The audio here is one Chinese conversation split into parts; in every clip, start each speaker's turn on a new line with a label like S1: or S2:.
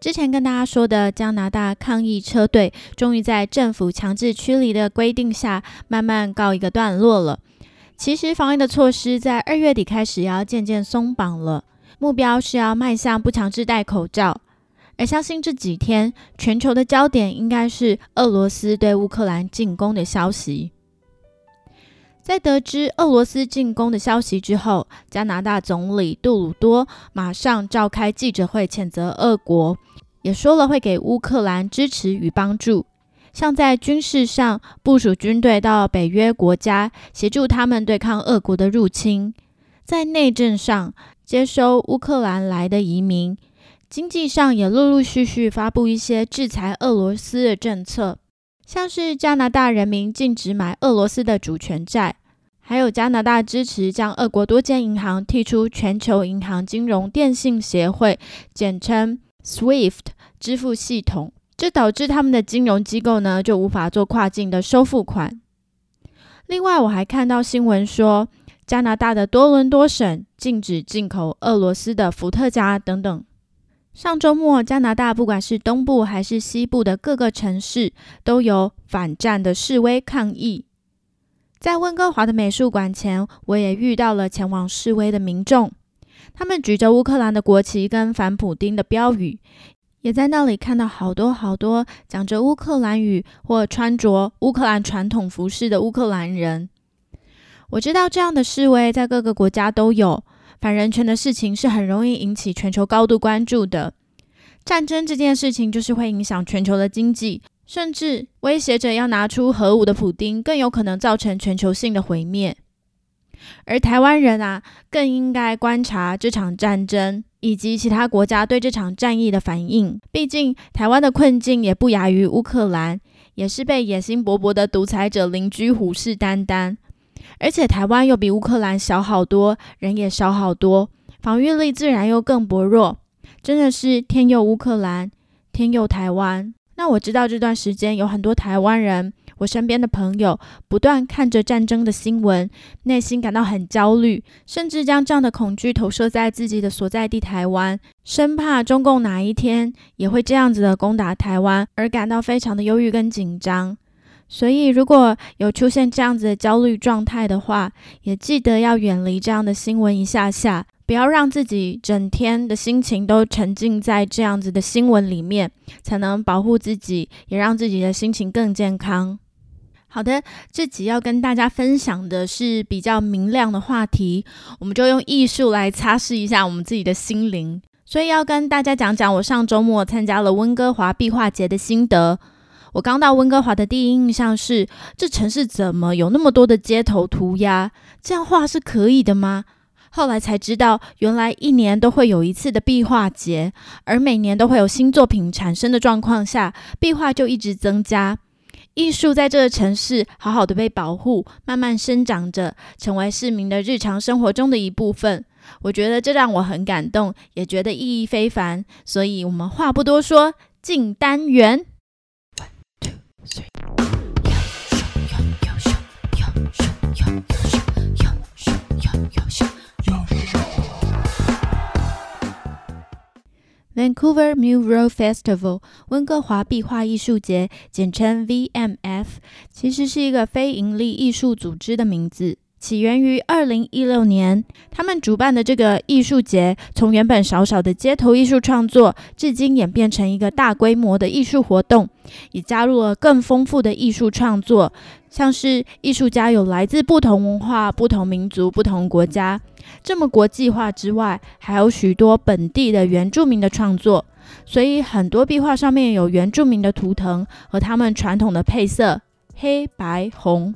S1: 之前跟大家说的加拿大抗议车队，终于在政府强制驱离的规定下，慢慢告一个段落了。其实防疫的措施在二月底开始要渐渐松绑了，目标是要迈向不强制戴口罩。而相信这几天全球的焦点应该是俄罗斯对乌克兰进攻的消息。在得知俄罗斯进攻的消息之后，加拿大总理杜鲁多马上召开记者会，谴责俄国，也说了会给乌克兰支持与帮助，像在军事上部署军队到北约国家，协助他们对抗俄国的入侵；在内政上接收乌克兰来的移民；经济上也陆陆续续发布一些制裁俄罗斯的政策。像是加拿大人民禁止买俄罗斯的主权债，还有加拿大支持将俄国多间银行剔出全球银行金融电信协会（简称 SWIFT） 支付系统，这导致他们的金融机构呢就无法做跨境的收付款。另外，我还看到新闻说，加拿大的多伦多省禁止进口俄罗斯的伏特加等等。上周末，加拿大不管是东部还是西部的各个城市，都有反战的示威抗议。在温哥华的美术馆前，我也遇到了前往示威的民众，他们举着乌克兰的国旗跟反普丁的标语，也在那里看到好多好多讲着乌克兰语或穿着乌克兰传统服饰的乌克兰人。我知道这样的示威在各个国家都有。反人权的事情是很容易引起全球高度关注的。战争这件事情就是会影响全球的经济，甚至威胁着要拿出核武的普丁，更有可能造成全球性的毁灭。而台湾人啊，更应该观察这场战争以及其他国家对这场战役的反应。毕竟台湾的困境也不亚于乌克兰，也是被野心勃勃的独裁者邻居虎视眈眈。而且台湾又比乌克兰小好多，人也少好多，防御力自然又更薄弱，真的是天佑乌克兰，天佑台湾。那我知道这段时间有很多台湾人，我身边的朋友不断看着战争的新闻，内心感到很焦虑，甚至将这样的恐惧投射在自己的所在地台湾，生怕中共哪一天也会这样子的攻打台湾，而感到非常的忧郁跟紧张。所以，如果有出现这样子的焦虑状态的话，也记得要远离这样的新闻一下下，不要让自己整天的心情都沉浸在这样子的新闻里面，才能保护自己，也让自己的心情更健康。好的，这集要跟大家分享的是比较明亮的话题，我们就用艺术来擦拭一下我们自己的心灵。所以要跟大家讲讲我上周末参加了温哥华壁画节的心得。我刚到温哥华的第一印象是，这城市怎么有那么多的街头涂鸦？这样画是可以的吗？后来才知道，原来一年都会有一次的壁画节，而每年都会有新作品产生的状况下，壁画就一直增加。艺术在这个城市好好的被保护，慢慢生长着，成为市民的日常生活中的一部分。我觉得这让我很感动，也觉得意义非凡。所以，我们话不多说，进单元。Vancouver Mural Festival 温哥华壁画艺术节，简称 VMF，其实是一个非营利艺术组织的名字。起源于二零一六年，他们主办的这个艺术节，从原本少少的街头艺术创作，至今演变成一个大规模的艺术活动，也加入了更丰富的艺术创作，像是艺术家有来自不同文化、不同民族、不同国家，这么国际化之外，还有许多本地的原住民的创作，所以很多壁画上面有原住民的图腾和他们传统的配色，黑白红。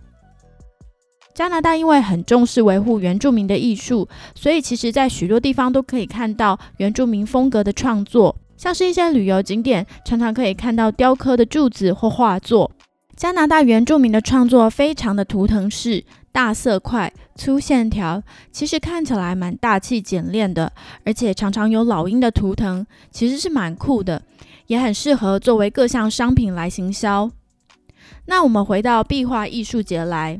S1: 加拿大因为很重视维护原住民的艺术，所以其实在许多地方都可以看到原住民风格的创作。像是一些旅游景点，常常可以看到雕刻的柱子或画作。加拿大原住民的创作非常的图腾式、大色块、粗线条，其实看起来蛮大气简练的，而且常常有老鹰的图腾，其实是蛮酷的，也很适合作为各项商品来行销。那我们回到壁画艺术节来。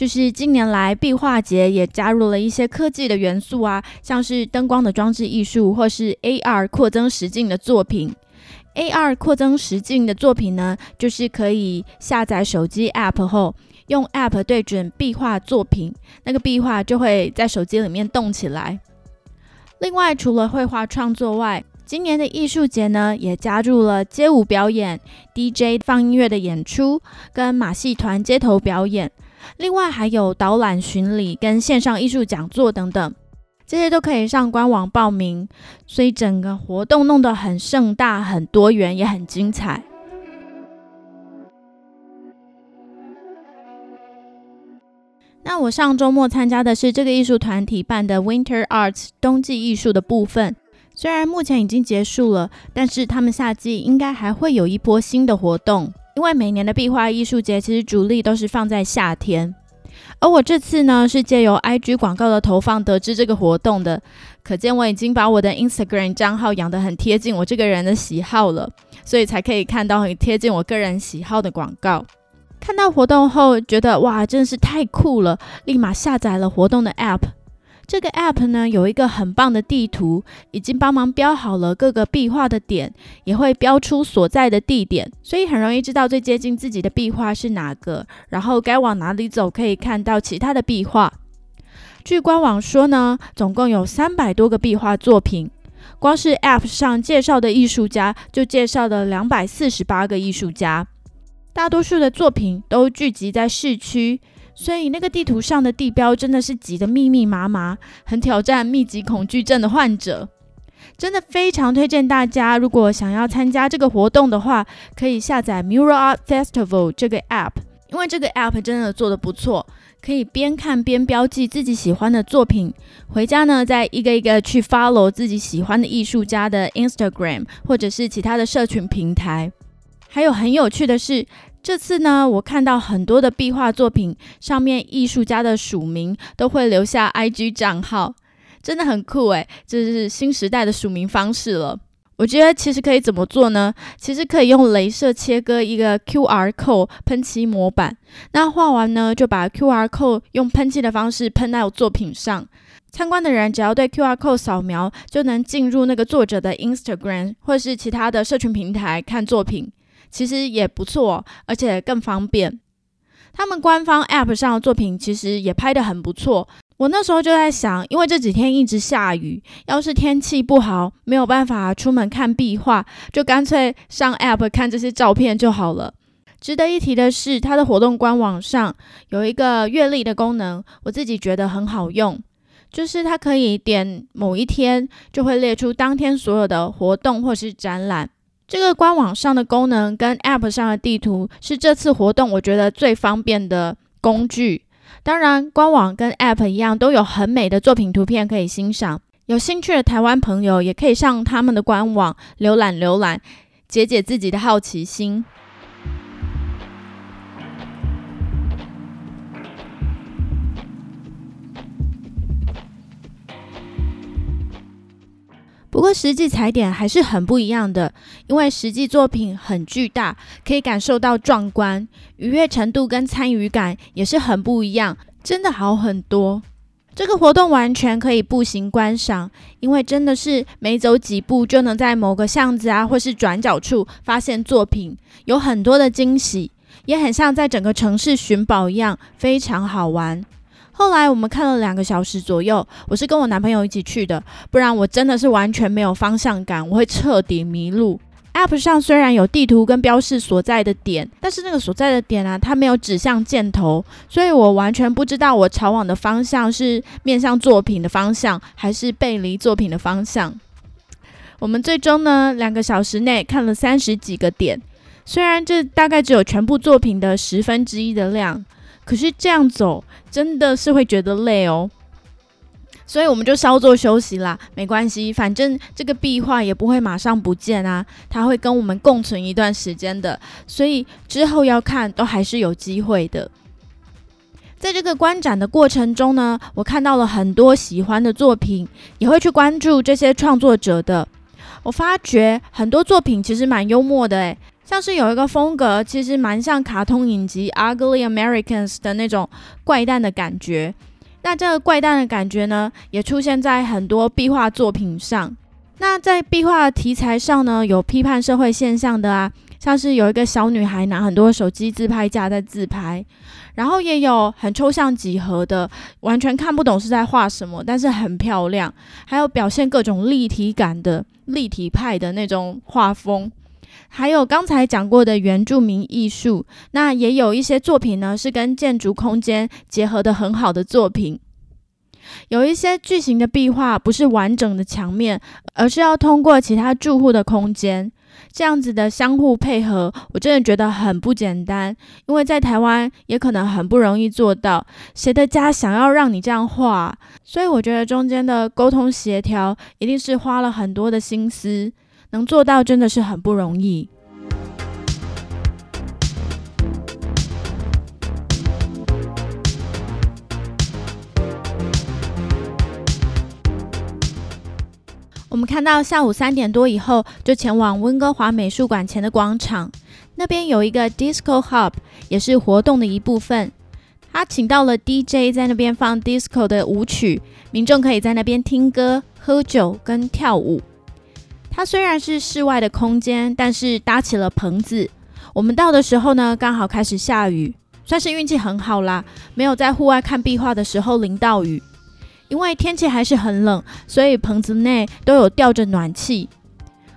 S1: 就是近年来壁画节也加入了一些科技的元素啊，像是灯光的装置艺术，或是 AR 扩增实境的作品。AR 扩增实境的作品呢，就是可以下载手机 App 后，用 App 对准壁画作品，那个壁画就会在手机里面动起来。另外，除了绘画创作外，今年的艺术节呢，也加入了街舞表演、DJ 放音乐的演出，跟马戏团街头表演。另外还有导览巡礼跟线上艺术讲座等等，这些都可以上官网报名，所以整个活动弄得很盛大、很多元，也很精彩。那我上周末参加的是这个艺术团体办的 Winter Arts 冬季艺术的部分，虽然目前已经结束了，但是他们夏季应该还会有一波新的活动。因为每年的壁画艺术节其实主力都是放在夏天，而我这次呢是借由 IG 广告的投放得知这个活动的，可见我已经把我的 Instagram 账号养得很贴近我这个人的喜好了，所以才可以看到很贴近我个人喜好的广告。看到活动后觉得哇，真的是太酷了，立马下载了活动的 App。这个 app 呢有一个很棒的地图，已经帮忙标好了各个壁画的点，也会标出所在的地点，所以很容易知道最接近自己的壁画是哪个，然后该往哪里走可以看到其他的壁画。据官网说呢，总共有三百多个壁画作品，光是 app 上介绍的艺术家就介绍了两百四十八个艺术家，大多数的作品都聚集在市区。所以那个地图上的地标真的是挤得密密麻麻，很挑战密集恐惧症的患者。真的非常推荐大家，如果想要参加这个活动的话，可以下载 Mural Art Festival 这个 app，因为这个 app 真的做得不错，可以边看边标记自己喜欢的作品，回家呢再一个一个去 follow 自己喜欢的艺术家的 Instagram 或者是其他的社群平台。还有很有趣的是。这次呢，我看到很多的壁画作品上面艺术家的署名都会留下 IG 账号，真的很酷诶，这是新时代的署名方式了。我觉得其实可以怎么做呢？其实可以用镭射切割一个 QR code 喷漆模板，那画完呢，就把 QR code 用喷漆的方式喷到作品上。参观的人只要对 QR code 扫描，就能进入那个作者的 Instagram 或是其他的社群平台看作品。其实也不错，而且更方便。他们官方 App 上的作品其实也拍得很不错。我那时候就在想，因为这几天一直下雨，要是天气不好，没有办法出门看壁画，就干脆上 App 看这些照片就好了。值得一提的是，它的活动官网上有一个月历的功能，我自己觉得很好用，就是它可以点某一天，就会列出当天所有的活动或是展览。这个官网上的功能跟 App 上的地图是这次活动我觉得最方便的工具。当然，官网跟 App 一样都有很美的作品图片可以欣赏。有兴趣的台湾朋友也可以上他们的官网浏览浏览，解解自己的好奇心。不过实际踩点还是很不一样的，因为实际作品很巨大，可以感受到壮观，愉悦程度跟参与感也是很不一样，真的好很多。这个活动完全可以步行观赏，因为真的是每走几步就能在某个巷子啊或是转角处发现作品，有很多的惊喜，也很像在整个城市寻宝一样，非常好玩。后来我们看了两个小时左右，我是跟我男朋友一起去的，不然我真的是完全没有方向感，我会彻底迷路。App 上虽然有地图跟标示所在的点，但是那个所在的点啊，它没有指向箭头，所以我完全不知道我朝往的方向是面向作品的方向，还是背离作品的方向。我们最终呢，两个小时内看了三十几个点，虽然这大概只有全部作品的十分之一的量。可是这样走真的是会觉得累哦，所以我们就稍作休息啦，没关系，反正这个壁画也不会马上不见啊，它会跟我们共存一段时间的，所以之后要看都还是有机会的。在这个观展的过程中呢，我看到了很多喜欢的作品，也会去关注这些创作者的。我发觉很多作品其实蛮幽默的，诶，像是有一个风格，其实蛮像卡通影集《Ugly Americans》的那种怪诞的感觉。那这个怪诞的感觉呢，也出现在很多壁画作品上。那在壁画题材上呢，有批判社会现象的啊。像是有一个小女孩拿很多手机自拍架在自拍，然后也有很抽象几何的，完全看不懂是在画什么，但是很漂亮。还有表现各种立体感的立体派的那种画风，还有刚才讲过的原住民艺术。那也有一些作品呢，是跟建筑空间结合的很好的作品。有一些巨型的壁画不是完整的墙面，而是要通过其他住户的空间。这样子的相互配合，我真的觉得很不简单，因为在台湾也可能很不容易做到。谁的家想要让你这样画？所以我觉得中间的沟通协调一定是花了很多的心思，能做到真的是很不容易。我们看到下午三点多以后，就前往温哥华美术馆前的广场，那边有一个 Disco Hub，也是活动的一部分。他请到了 DJ 在那边放 Disco 的舞曲，民众可以在那边听歌、喝酒跟跳舞。它虽然是室外的空间，但是搭起了棚子。我们到的时候呢，刚好开始下雨，算是运气很好啦，没有在户外看壁画的时候淋到雨。因为天气还是很冷，所以棚子内都有吊着暖气。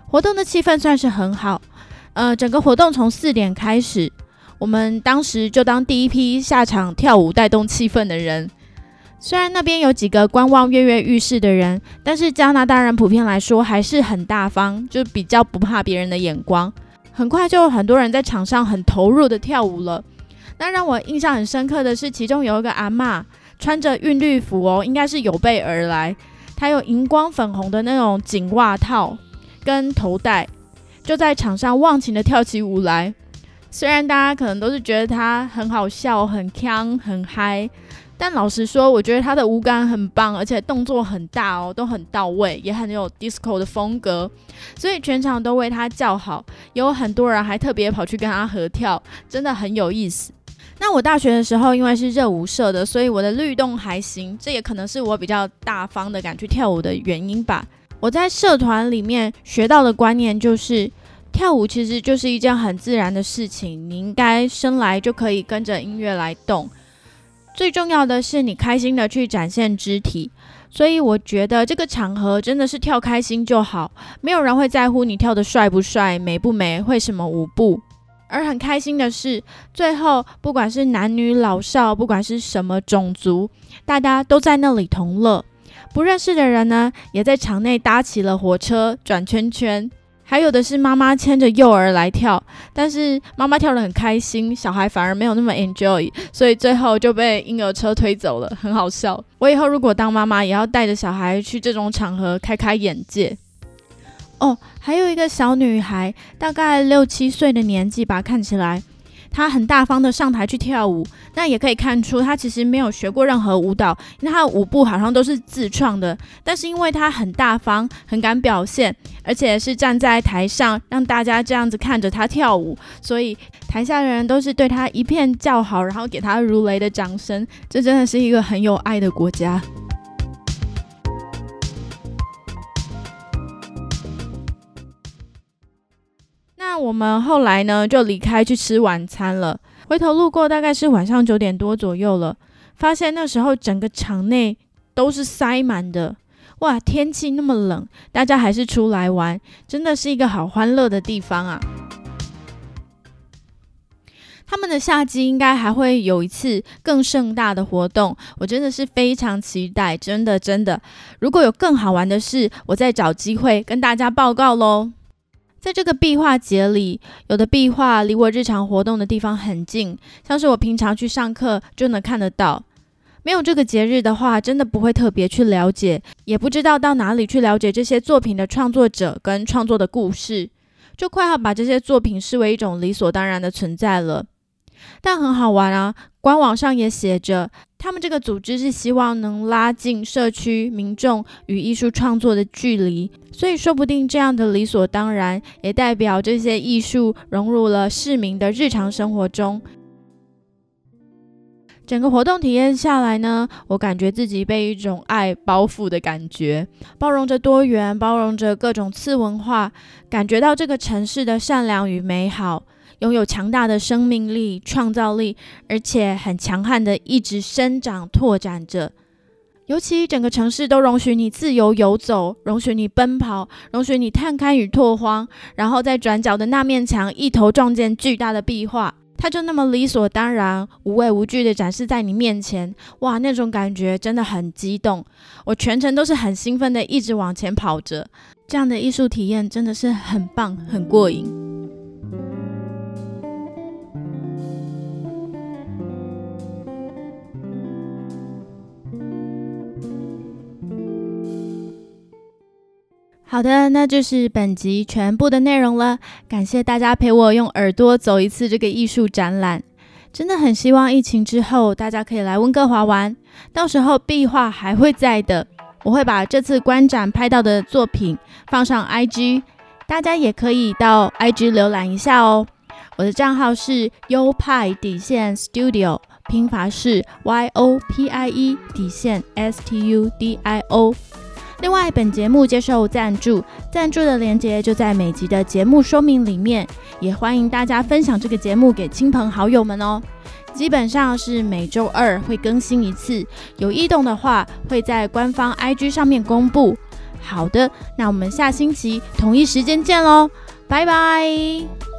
S1: 活动的气氛算是很好。呃，整个活动从四点开始，我们当时就当第一批下场跳舞带动气氛的人。虽然那边有几个观望跃跃欲试的人，但是加拿大人普遍来说还是很大方，就比较不怕别人的眼光。很快就有很多人在场上很投入的跳舞了。那让我印象很深刻的是，其中有一个阿嬷。穿着韵律服哦，应该是有备而来。她有荧光粉红的那种紧袜套跟头带，就在场上忘情的跳起舞来。虽然大家可能都是觉得她很好笑、很腔、很嗨，但老实说，我觉得他的舞感很棒，而且动作很大哦，都很到位，也很有 disco 的风格，所以全场都为他叫好。有很多人还特别跑去跟他合跳，真的很有意思。那我大学的时候，因为是热舞社的，所以我的律动还行，这也可能是我比较大方的敢去跳舞的原因吧。我在社团里面学到的观念就是，跳舞其实就是一件很自然的事情，你应该生来就可以跟着音乐来动。最重要的是你开心的去展现肢体，所以我觉得这个场合真的是跳开心就好，没有人会在乎你跳的帅不帅、美不美、会什么舞步。而很开心的是，最后不管是男女老少，不管是什么种族，大家都在那里同乐。不认识的人呢，也在场内搭起了火车转圈圈。还有的是妈妈牵着幼儿来跳，但是妈妈跳得很开心，小孩反而没有那么 enjoy，所以最后就被婴儿车推走了，很好笑。我以后如果当妈妈，也要带着小孩去这种场合开开眼界。哦，还有一个小女孩，大概六七岁的年纪吧，看起来他很大方的上台去跳舞。那也可以看出，他其实没有学过任何舞蹈，因为她的舞步好像都是自创的。但是因为他很大方，很敢表现，而且是站在台上让大家这样子看着他跳舞，所以台下的人都是对他一片叫好，然后给他如雷的掌声。这真的是一个很有爱的国家。我们后来呢，就离开去吃晚餐了。回头路过，大概是晚上九点多左右了，发现那时候整个场内都是塞满的。哇，天气那么冷，大家还是出来玩，真的是一个好欢乐的地方啊！他们的夏季应该还会有一次更盛大的活动，我真的是非常期待，真的真的。如果有更好玩的事，我再找机会跟大家报告喽。在这个壁画节里，有的壁画离我日常活动的地方很近，像是我平常去上课就能看得到。没有这个节日的话，真的不会特别去了解，也不知道到哪里去了解这些作品的创作者跟创作的故事，就快要把这些作品视为一种理所当然的存在了。但很好玩啊，官网上也写着，他们这个组织是希望能拉近社区民众与艺术创作的距离，所以说不定这样的理所当然，也代表这些艺术融入了市民的日常生活中。整个活动体验下来呢，我感觉自己被一种爱包覆的感觉，包容着多元，包容着各种次文化，感觉到这个城市的善良与美好，拥有强大的生命力、创造力，而且很强悍的一直生长拓展着。尤其整个城市都容许你自由游走，容许你奔跑，容许你探勘与拓荒，然后在转角的那面墙一头撞见巨大的壁画。它就那么理所当然、无畏无惧的展示在你面前，哇，那种感觉真的很激动。我全程都是很兴奋的，一直往前跑着。这样的艺术体验真的是很棒、很过瘾。好的，那就是本集全部的内容了。感谢大家陪我用耳朵走一次这个艺术展览，真的很希望疫情之后大家可以来温哥华玩，到时候壁画还会在的。我会把这次观展拍到的作品放上 IG，大家也可以到 IG 浏览一下哦。我的账号是优派底线 Studio，拼法是 Y O P I E 底线 S T U D I O。另外，本节目接受赞助，赞助的链接就在每集的节目说明里面。也欢迎大家分享这个节目给亲朋好友们哦。基本上是每周二会更新一次，有异动的话会在官方 IG 上面公布。好的，那我们下星期同一时间见喽，拜拜。